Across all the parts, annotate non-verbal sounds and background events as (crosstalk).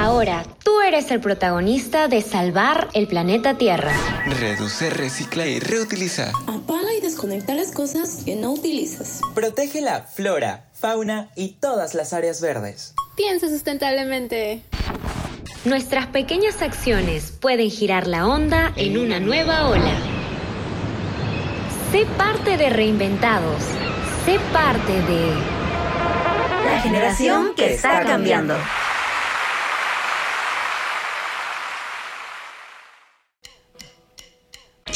Ahora, tú eres el protagonista de salvar el planeta Tierra. Reduce, recicla y reutiliza. Apaga y desconecta las cosas que no utilizas. Protege la flora, fauna y todas las áreas verdes. Piensa sustentablemente. Nuestras pequeñas acciones pueden girar la onda en una nueva ola. Sé parte de Reinventados. Sé parte de... La generación que está cambiando.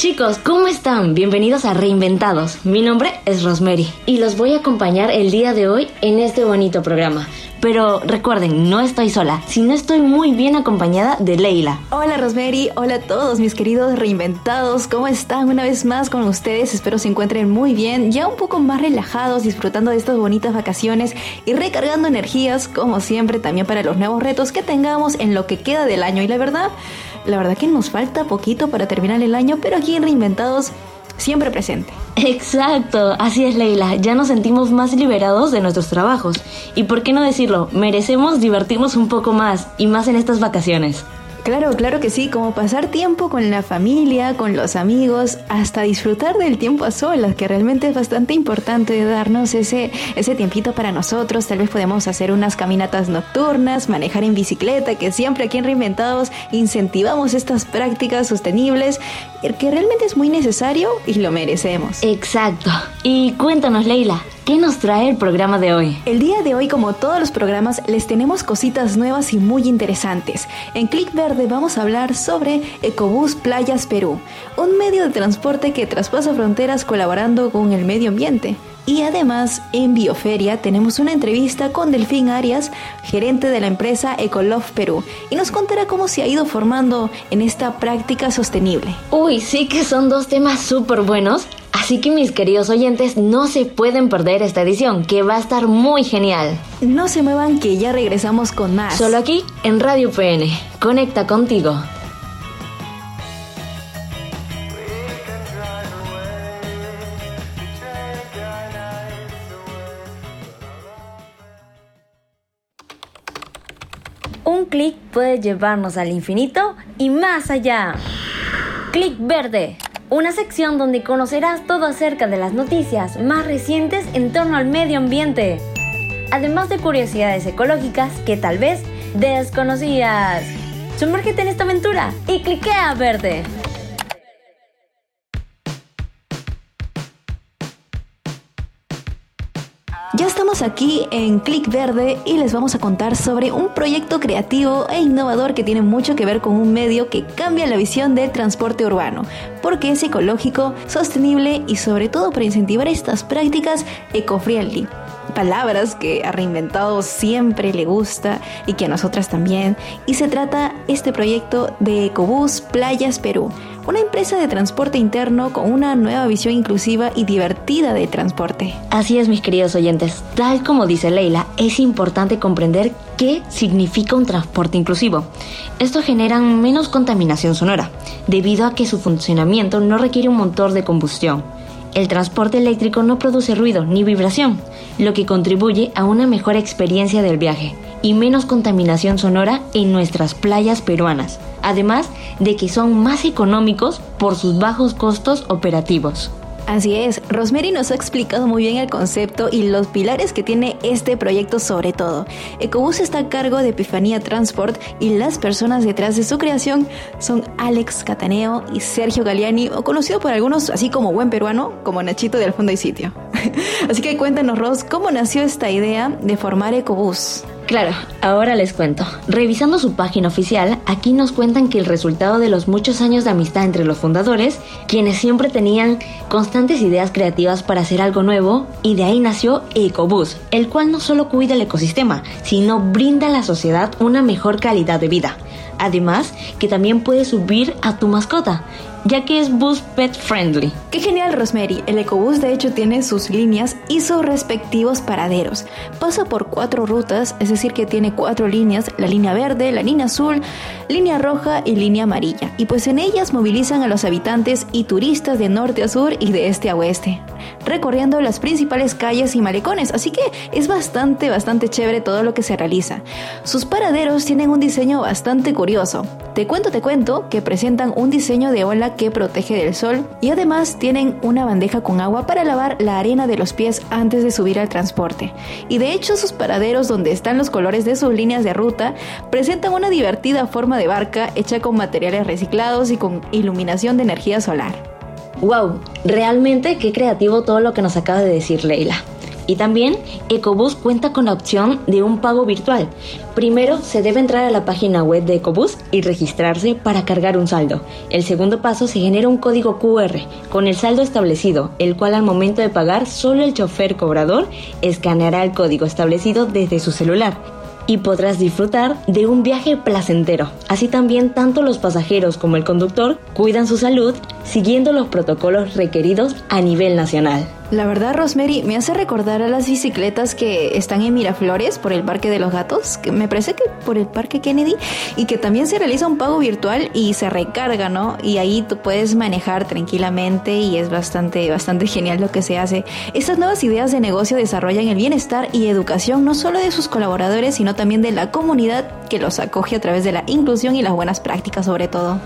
Chicos, ¿cómo están? Bienvenidos a Reinventados. Mi nombre es Rosemary y los voy a acompañar el día de hoy en este bonito programa. Pero recuerden, no estoy sola, sino estoy muy bien acompañada de Leila. Hola Rosemary, hola a todos mis queridos reinventados, ¿cómo están una vez más con ustedes? Espero se encuentren muy bien, ya un poco más relajados, disfrutando de estas bonitas vacaciones y recargando energías, como siempre, también para los nuevos retos que tengamos en lo que queda del año. Y la verdad, la verdad que nos falta poquito para terminar el año, pero aquí en Reinventados siempre presente. Exacto, así es Leila, ya nos sentimos más liberados de nuestros trabajos. Y por qué no decirlo, merecemos divertirnos un poco más, y más en estas vacaciones. Claro, claro que sí, como pasar tiempo con la familia, con los amigos, hasta disfrutar del tiempo a solas, que realmente es bastante importante darnos ese, ese tiempito para nosotros. Tal vez podemos hacer unas caminatas nocturnas, manejar en bicicleta, que siempre aquí en Reinventados incentivamos estas prácticas sostenibles, que realmente es muy necesario y lo merecemos. Exacto. Y cuéntanos, Leila, ¿Qué nos trae el programa de hoy? El día de hoy, como todos los programas, les tenemos cositas nuevas y muy interesantes. En Click Verde vamos a hablar sobre Ecobús Playas Perú, un medio de transporte que traspasa fronteras colaborando con el medio ambiente. Y además, en Bioferia tenemos una entrevista con Delfín Arias, gerente de la empresa Ecolove Perú, y nos contará cómo se ha ido formando en esta práctica sostenible. Uy, sí que son dos temas súper buenos. Así que mis queridos oyentes no se pueden perder esta edición, que va a estar muy genial. No se muevan que ya regresamos con más. Solo aquí en Radio PN. Conecta contigo. Un clic puede llevarnos al infinito y más allá. Clic verde una sección donde conocerás todo acerca de las noticias más recientes en torno al medio ambiente, además de curiosidades ecológicas que tal vez desconocías. Sumérgete en esta aventura y cliquea verde. Estamos aquí en Click Verde y les vamos a contar sobre un proyecto creativo e innovador que tiene mucho que ver con un medio que cambia la visión del transporte urbano, porque es ecológico, sostenible y sobre todo para incentivar estas prácticas eco-friendly palabras que ha reinventado siempre le gusta y que a nosotras también. Y se trata este proyecto de Ecobús Playas Perú, una empresa de transporte interno con una nueva visión inclusiva y divertida de transporte. Así es, mis queridos oyentes. Tal como dice Leila, es importante comprender qué significa un transporte inclusivo. Esto genera menos contaminación sonora, debido a que su funcionamiento no requiere un motor de combustión. El transporte eléctrico no produce ruido ni vibración, lo que contribuye a una mejor experiencia del viaje y menos contaminación sonora en nuestras playas peruanas, además de que son más económicos por sus bajos costos operativos. Así es, Rosemary nos ha explicado muy bien el concepto y los pilares que tiene este proyecto sobre todo. Ecobús está a cargo de Epifanía Transport y las personas detrás de su creación son Alex Cataneo y Sergio Galiani, o conocido por algunos así como buen peruano, como Nachito de Al Fondo y Sitio. (laughs) así que cuéntanos, Ros, ¿cómo nació esta idea de formar Ecobús? Claro, ahora les cuento. Revisando su página oficial, aquí nos cuentan que el resultado de los muchos años de amistad entre los fundadores, quienes siempre tenían constantes ideas creativas para hacer algo nuevo, y de ahí nació Ecobus, el cual no solo cuida el ecosistema, sino brinda a la sociedad una mejor calidad de vida. Además, que también puedes subir a tu mascota ya que es bus pet friendly. Qué genial, Rosemary. El Ecobús de hecho tiene sus líneas y sus respectivos paraderos. Pasa por cuatro rutas, es decir, que tiene cuatro líneas, la línea verde, la línea azul, línea roja y línea amarilla. Y pues en ellas movilizan a los habitantes y turistas de norte a sur y de este a oeste, recorriendo las principales calles y malecones, así que es bastante, bastante chévere todo lo que se realiza. Sus paraderos tienen un diseño bastante curioso. Te cuento, te cuento que presentan un diseño de ola que protege del sol y además tienen una bandeja con agua para lavar la arena de los pies antes de subir al transporte. Y de hecho sus paraderos donde están los colores de sus líneas de ruta presentan una divertida forma de barca hecha con materiales reciclados y con iluminación de energía solar. ¡Wow! Realmente qué creativo todo lo que nos acaba de decir Leila. Y también Ecobus cuenta con la opción de un pago virtual. Primero se debe entrar a la página web de Ecobus y registrarse para cargar un saldo. El segundo paso se genera un código QR con el saldo establecido, el cual al momento de pagar solo el chofer cobrador escaneará el código establecido desde su celular y podrás disfrutar de un viaje placentero. Así también tanto los pasajeros como el conductor cuidan su salud siguiendo los protocolos requeridos a nivel nacional. La verdad, Rosemary, me hace recordar a las bicicletas que están en Miraflores por el Parque de los Gatos, que me parece que por el Parque Kennedy, y que también se realiza un pago virtual y se recarga, ¿no? Y ahí tú puedes manejar tranquilamente y es bastante, bastante genial lo que se hace. Estas nuevas ideas de negocio desarrollan el bienestar y educación no solo de sus colaboradores, sino también de la comunidad que los acoge a través de la inclusión y las buenas prácticas sobre todo.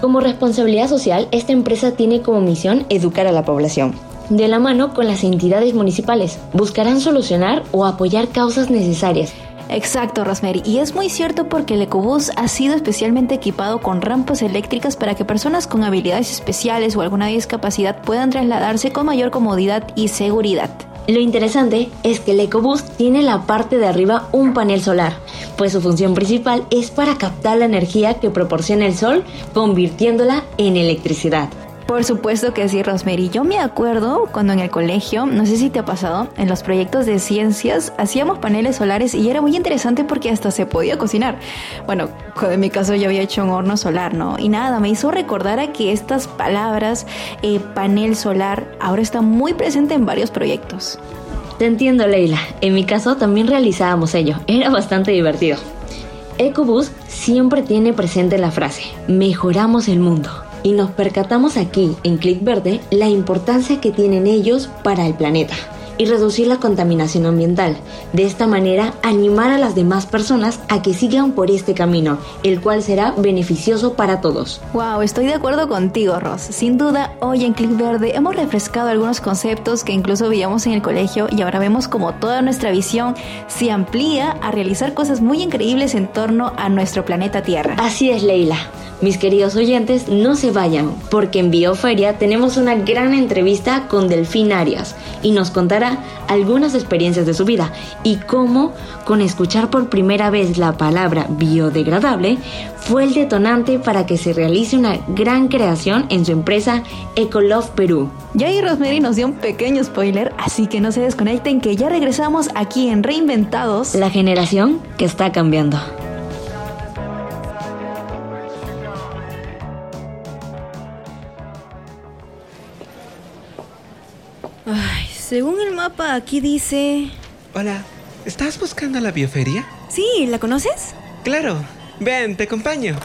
Como responsabilidad social, esta empresa tiene como misión educar a la población de la mano con las entidades municipales. Buscarán solucionar o apoyar causas necesarias. Exacto, Rosemary. Y es muy cierto porque el Ecobús ha sido especialmente equipado con rampas eléctricas para que personas con habilidades especiales o alguna discapacidad puedan trasladarse con mayor comodidad y seguridad. Lo interesante es que el EcoBoost tiene la parte de arriba un panel solar, pues su función principal es para captar la energía que proporciona el sol, convirtiéndola en electricidad. Por supuesto que sí, Rosemary. Yo me acuerdo cuando en el colegio, no sé si te ha pasado, en los proyectos de ciencias hacíamos paneles solares y era muy interesante porque hasta se podía cocinar. Bueno, en mi caso yo había hecho un horno solar, ¿no? Y nada, me hizo recordar a que estas palabras, eh, panel solar, ahora está muy presente en varios proyectos. Te entiendo, Leila. En mi caso también realizábamos ello. Era bastante divertido. EcoBus siempre tiene presente la frase, mejoramos el mundo y nos percatamos aquí, en Click Verde, la importancia que tienen ellos para el planeta y reducir la contaminación ambiental. De esta manera, animar a las demás personas a que sigan por este camino, el cual será beneficioso para todos. Wow, estoy de acuerdo contigo, Ross. Sin duda, hoy en Click Verde hemos refrescado algunos conceptos que incluso veíamos en el colegio y ahora vemos como toda nuestra visión se amplía a realizar cosas muy increíbles en torno a nuestro planeta Tierra. Así es, Leila. Mis queridos oyentes, no se vayan, porque en Bioferia tenemos una gran entrevista con Delfín Arias y nos contará algunas experiencias de su vida y cómo, con escuchar por primera vez la palabra biodegradable, fue el detonante para que se realice una gran creación en su empresa Ecolove Perú. Ya ahí Rosemary nos dio un pequeño spoiler, así que no se desconecten que ya regresamos aquí en Reinventados. La generación que está cambiando. Ay, según el mapa aquí dice... Hola, ¿estás buscando la bioferia? Sí, ¿la conoces? Claro, ven, te acompaño.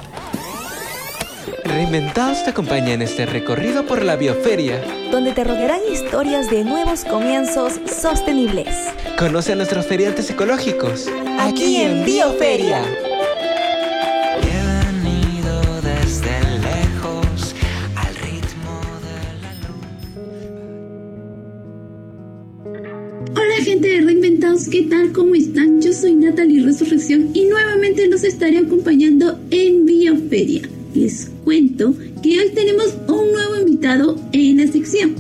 Reinventados te acompaña en este recorrido por la bioferia. Donde te rodearán historias de nuevos comienzos sostenibles. Conoce a nuestros feriantes ecológicos. Aquí en Bioferia. Hola gente de Reinventados, ¿qué tal? ¿Cómo están? Yo soy Natalie Resurrección y nuevamente los estaré acompañando en Bioferia. Les cuento que hoy tenemos un nuevo invitado en la sección.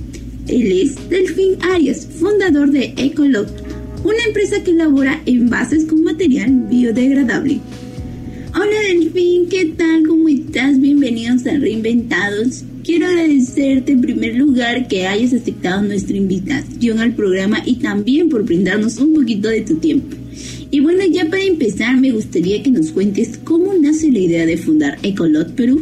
Él es Delfín Arias, fundador de Ecolog, una empresa que elabora envases con material biodegradable. Hola Delfín, ¿qué tal? ¿Cómo estás? Bienvenidos a Reinventados. Quiero agradecerte en primer lugar que hayas aceptado nuestra invitación al programa y también por brindarnos un poquito de tu tiempo. Y bueno, ya para empezar, me gustaría que nos cuentes cómo nace la idea de fundar Ecolot Perú.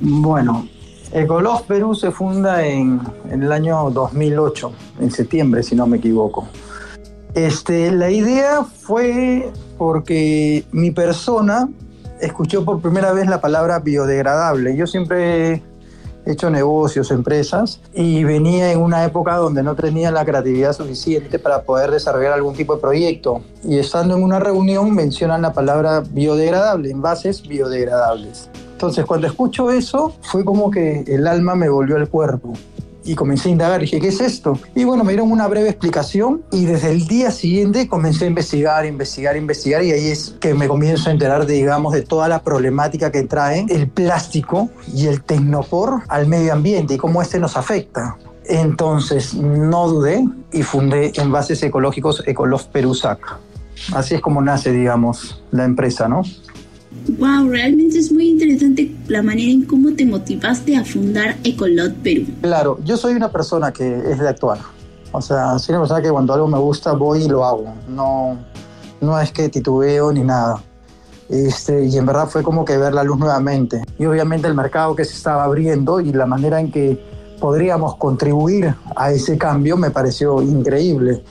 Bueno, Ecolog Perú se funda en, en, el año 2008, en septiembre, si no me equivoco. Este, la idea fue porque mi persona escuchó por primera vez la palabra biodegradable. Yo siempre hecho negocios, empresas, y venía en una época donde no tenía la creatividad suficiente para poder desarrollar algún tipo de proyecto. Y estando en una reunión mencionan la palabra biodegradable, envases biodegradables. Entonces cuando escucho eso, fue como que el alma me volvió al cuerpo y comencé a indagar. Dije, ¿qué es esto? Y bueno, me dieron una breve explicación y desde el día siguiente comencé a investigar, investigar, investigar y ahí es que me comienzo a enterar, de, digamos, de toda la problemática que trae el plástico y el tecnopor al medio ambiente y cómo este nos afecta. Entonces no dudé y fundé Envases Ecológicos Ecolof Perusac. Así es como nace, digamos, la empresa, ¿no? Wow, realmente es muy interesante la manera en cómo te motivaste a fundar Ecolot Perú. Claro, yo soy una persona que es de actuar. O sea, soy una persona que cuando algo me gusta voy y lo hago. No, no es que titubeo ni nada. Este, y en verdad fue como que ver la luz nuevamente. Y obviamente el mercado que se estaba abriendo y la manera en que podríamos contribuir a ese cambio me pareció increíble.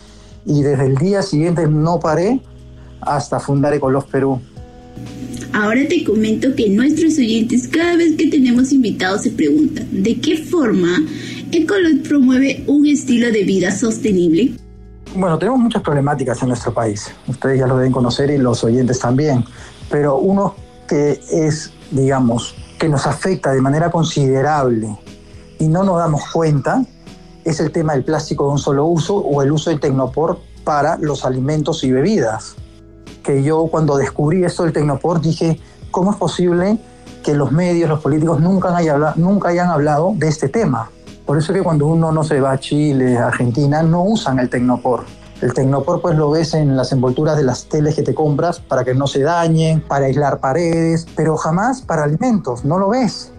Y desde el día siguiente no paré hasta fundar Ecolot Perú. Ahora te comento que nuestros oyentes cada vez que tenemos invitados se preguntan, ¿de qué forma Ecolot promueve un estilo de vida sostenible? Bueno, tenemos muchas problemáticas en nuestro país. Ustedes ya lo deben conocer y los oyentes también. Pero uno que es, digamos, que nos afecta de manera considerable y no nos damos cuenta es el tema del plástico de un solo uso o el uso del tecnopor para los alimentos y bebidas que yo cuando descubrí esto del Tecnoport dije, ¿cómo es posible que los medios, los políticos nunca, hayan hablado, nunca hayan hablado de este tema? Por eso es que cuando uno no se va a Chile, a Argentina, no usan el Tecnopor. El Tecnopor pues lo ves en las envolturas de las teles que te compras para que no se dañen, para aislar paredes, pero jamás para alimentos, no lo ves.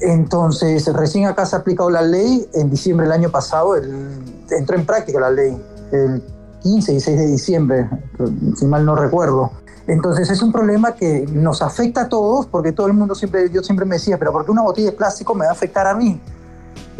Entonces, recién acá se ha aplicado la ley, en diciembre del año pasado entró en práctica la ley, el 15 y 6 de diciembre, si mal no recuerdo. Entonces es un problema que nos afecta a todos porque todo el mundo siempre, yo siempre me decía, pero ¿por qué una botella de plástico me va a afectar a mí?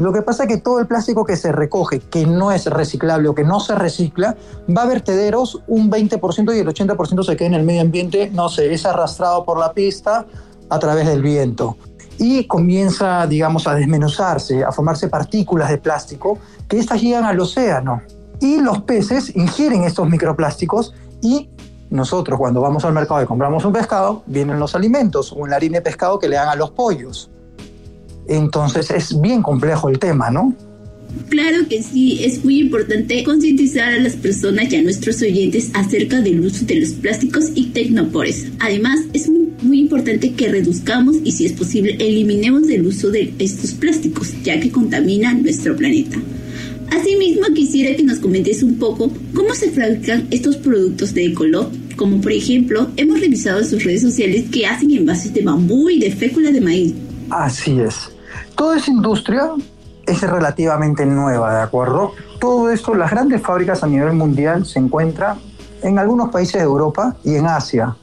Lo que pasa es que todo el plástico que se recoge, que no es reciclable o que no se recicla, va a vertederos un 20% y el 80% se queda en el medio ambiente, no sé, es arrastrado por la pista a través del viento. Y comienza, digamos, a desmenuzarse, a formarse partículas de plástico que estas llegan al océano. Y los peces ingieren estos microplásticos y nosotros cuando vamos al mercado y compramos un pescado, vienen los alimentos o la harina de pescado que le dan a los pollos. Entonces es bien complejo el tema, ¿no? Claro que sí, es muy importante concientizar a las personas y a nuestros oyentes acerca del uso de los plásticos y tecnopores. Además, es muy, muy, importante que reduzcamos y si es posible eliminemos el uso de estos plásticos, ya que contaminan nuestro planeta. Asimismo, quisiera que nos comentes un poco cómo se fabrican estos productos de Ecolog, como por ejemplo, hemos revisado en sus redes sociales que hacen envases de bambú y de fécula de maíz. Así es. Toda esa industria es relativamente nueva, ¿de acuerdo? Todo esto, las grandes fábricas a nivel mundial se encuentran en algunos países de Europa y en Asia.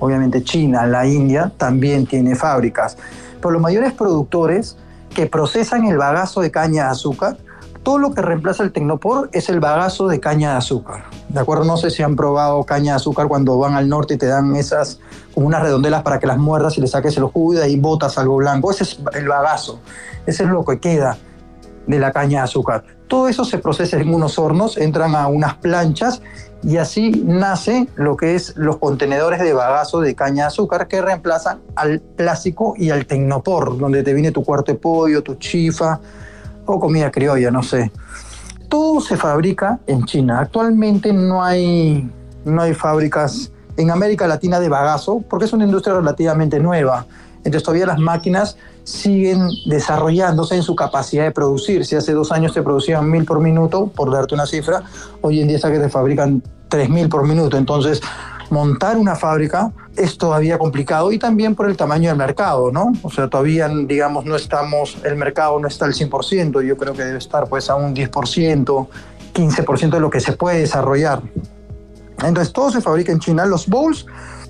Obviamente China, la India también tiene fábricas. Pero los mayores productores que procesan el bagazo de caña de azúcar todo lo que reemplaza el Tecnopor es el bagazo de caña de azúcar. ¿De acuerdo? No sé si han probado caña de azúcar cuando van al norte y te dan esas como unas redondelas para que las muerdas y le saques el jugo y ahí botas algo blanco. Ese es el bagazo. Ese es lo que queda de la caña de azúcar. Todo eso se procesa en unos hornos, entran a unas planchas y así nace lo que es los contenedores de bagazo de caña de azúcar que reemplazan al plástico y al tecnopor, donde te viene tu cuarto de pollo, tu chifa, o comida criolla, no sé. Todo se fabrica en China. Actualmente no hay, no hay fábricas en América Latina de bagazo porque es una industria relativamente nueva. Entonces todavía las máquinas siguen desarrollándose en su capacidad de producir. Si hace dos años se producían mil por minuto, por darte una cifra, hoy en día es que se fabrican tres mil por minuto. Entonces montar una fábrica es todavía complicado y también por el tamaño del mercado, ¿no? O sea, todavía, digamos, no estamos, el mercado no está al 100%, yo creo que debe estar pues a un 10%, 15% de lo que se puede desarrollar. Entonces, todo se fabrica en China. Los bowls,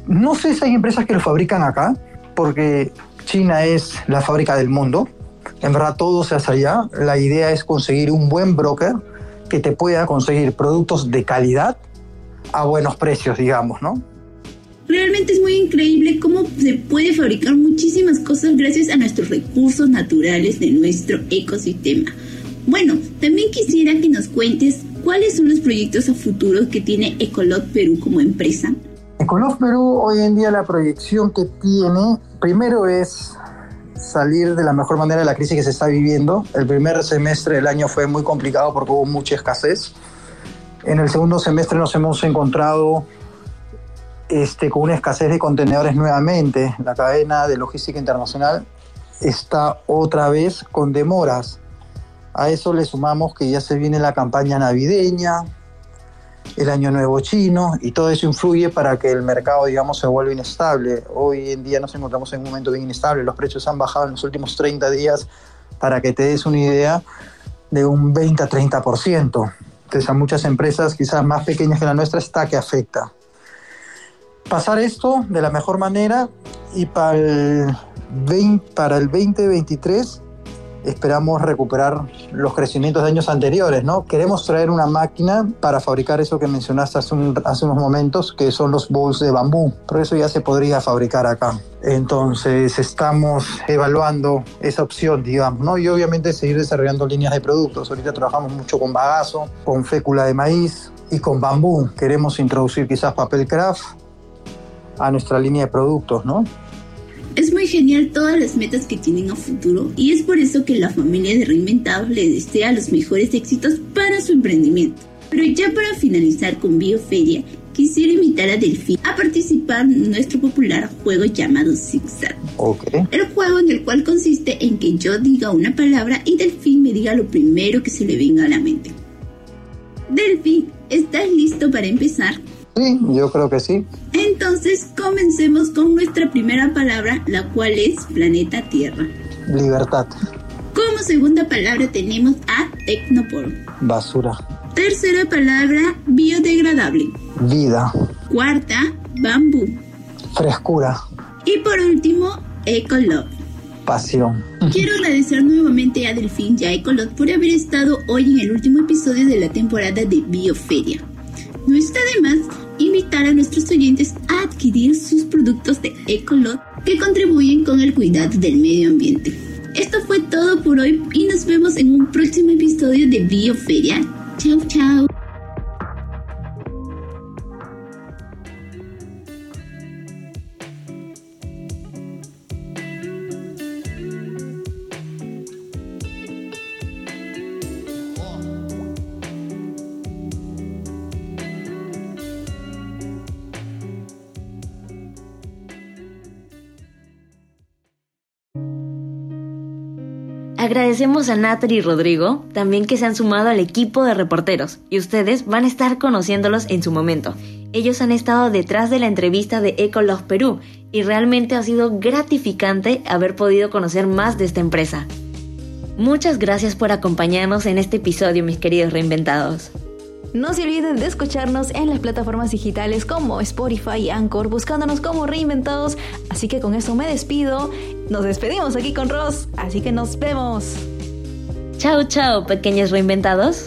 no sé si hay empresas que lo fabrican acá, porque China es la fábrica del mundo, En verdad todo se hace allá. La idea es conseguir un buen broker que te pueda conseguir productos de calidad a buenos precios, digamos, ¿no? Realmente es muy increíble cómo se puede fabricar muchísimas cosas gracias a nuestros recursos naturales de nuestro ecosistema. Bueno, también quisiera que nos cuentes cuáles son los proyectos a futuro que tiene Ecolot Perú como empresa. Ecolot Perú hoy en día la proyección que tiene, primero es salir de la mejor manera de la crisis que se está viviendo. El primer semestre del año fue muy complicado porque hubo mucha escasez. En el segundo semestre nos hemos encontrado este, con una escasez de contenedores nuevamente. La cadena de logística internacional está otra vez con demoras. A eso le sumamos que ya se viene la campaña navideña, el año nuevo chino, y todo eso influye para que el mercado, digamos, se vuelva inestable. Hoy en día nos encontramos en un momento bien inestable. Los precios han bajado en los últimos 30 días, para que te des una idea, de un 20 a 30%. A muchas empresas, quizás más pequeñas que la nuestra, está que afecta. Pasar esto de la mejor manera y para el, 20, para el 2023 esperamos recuperar los crecimientos de años anteriores, ¿no? Queremos traer una máquina para fabricar eso que mencionaste hace, hace unos momentos, que son los bowls de bambú, pero eso ya se podría fabricar acá. Entonces estamos evaluando esa opción, digamos, ¿no? Y obviamente seguir desarrollando líneas de productos. Ahorita trabajamos mucho con bagazo, con fécula de maíz y con bambú. Queremos introducir quizás papel craft a nuestra línea de productos, ¿no? Es muy genial todas las metas que tienen a futuro y es por eso que la familia de Reinventados le desea los mejores éxitos para su emprendimiento. Pero ya para finalizar con Bioferia, quisiera invitar a Delfín a participar en nuestro popular juego llamado Zigzag. Okay. El juego en el cual consiste en que yo diga una palabra y Delfín me diga lo primero que se le venga a la mente. Delfín, ¿estás listo para empezar? Sí, yo creo que sí. (laughs) Entonces comencemos con nuestra primera palabra, la cual es planeta Tierra. Libertad. Como segunda palabra tenemos a Tecnopor. Basura. Tercera palabra, biodegradable. Vida. Cuarta, bambú. Frescura. Y por último, Ecolove. Pasión. Quiero agradecer nuevamente a Delfín y a Ecolot por haber estado hoy en el último episodio de la temporada de Bioferia. No está de más invitar a nuestros oyentes a adquirir sus productos de Ecolot que contribuyen con el cuidado del medio ambiente. Esto fue todo por hoy y nos vemos en un próximo episodio de Bioferia. Chao, chao. Agradecemos a Natalie y Rodrigo también que se han sumado al equipo de reporteros y ustedes van a estar conociéndolos en su momento. Ellos han estado detrás de la entrevista de Ecolog Perú y realmente ha sido gratificante haber podido conocer más de esta empresa. Muchas gracias por acompañarnos en este episodio, mis queridos reinventados. No se olviden de escucharnos en las plataformas digitales como Spotify y Anchor, buscándonos como reinventados. Así que con eso me despido. Nos despedimos aquí con Ross, así que nos vemos. Chao, chao, pequeños reinventados.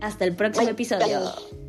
Hasta el próximo episodio.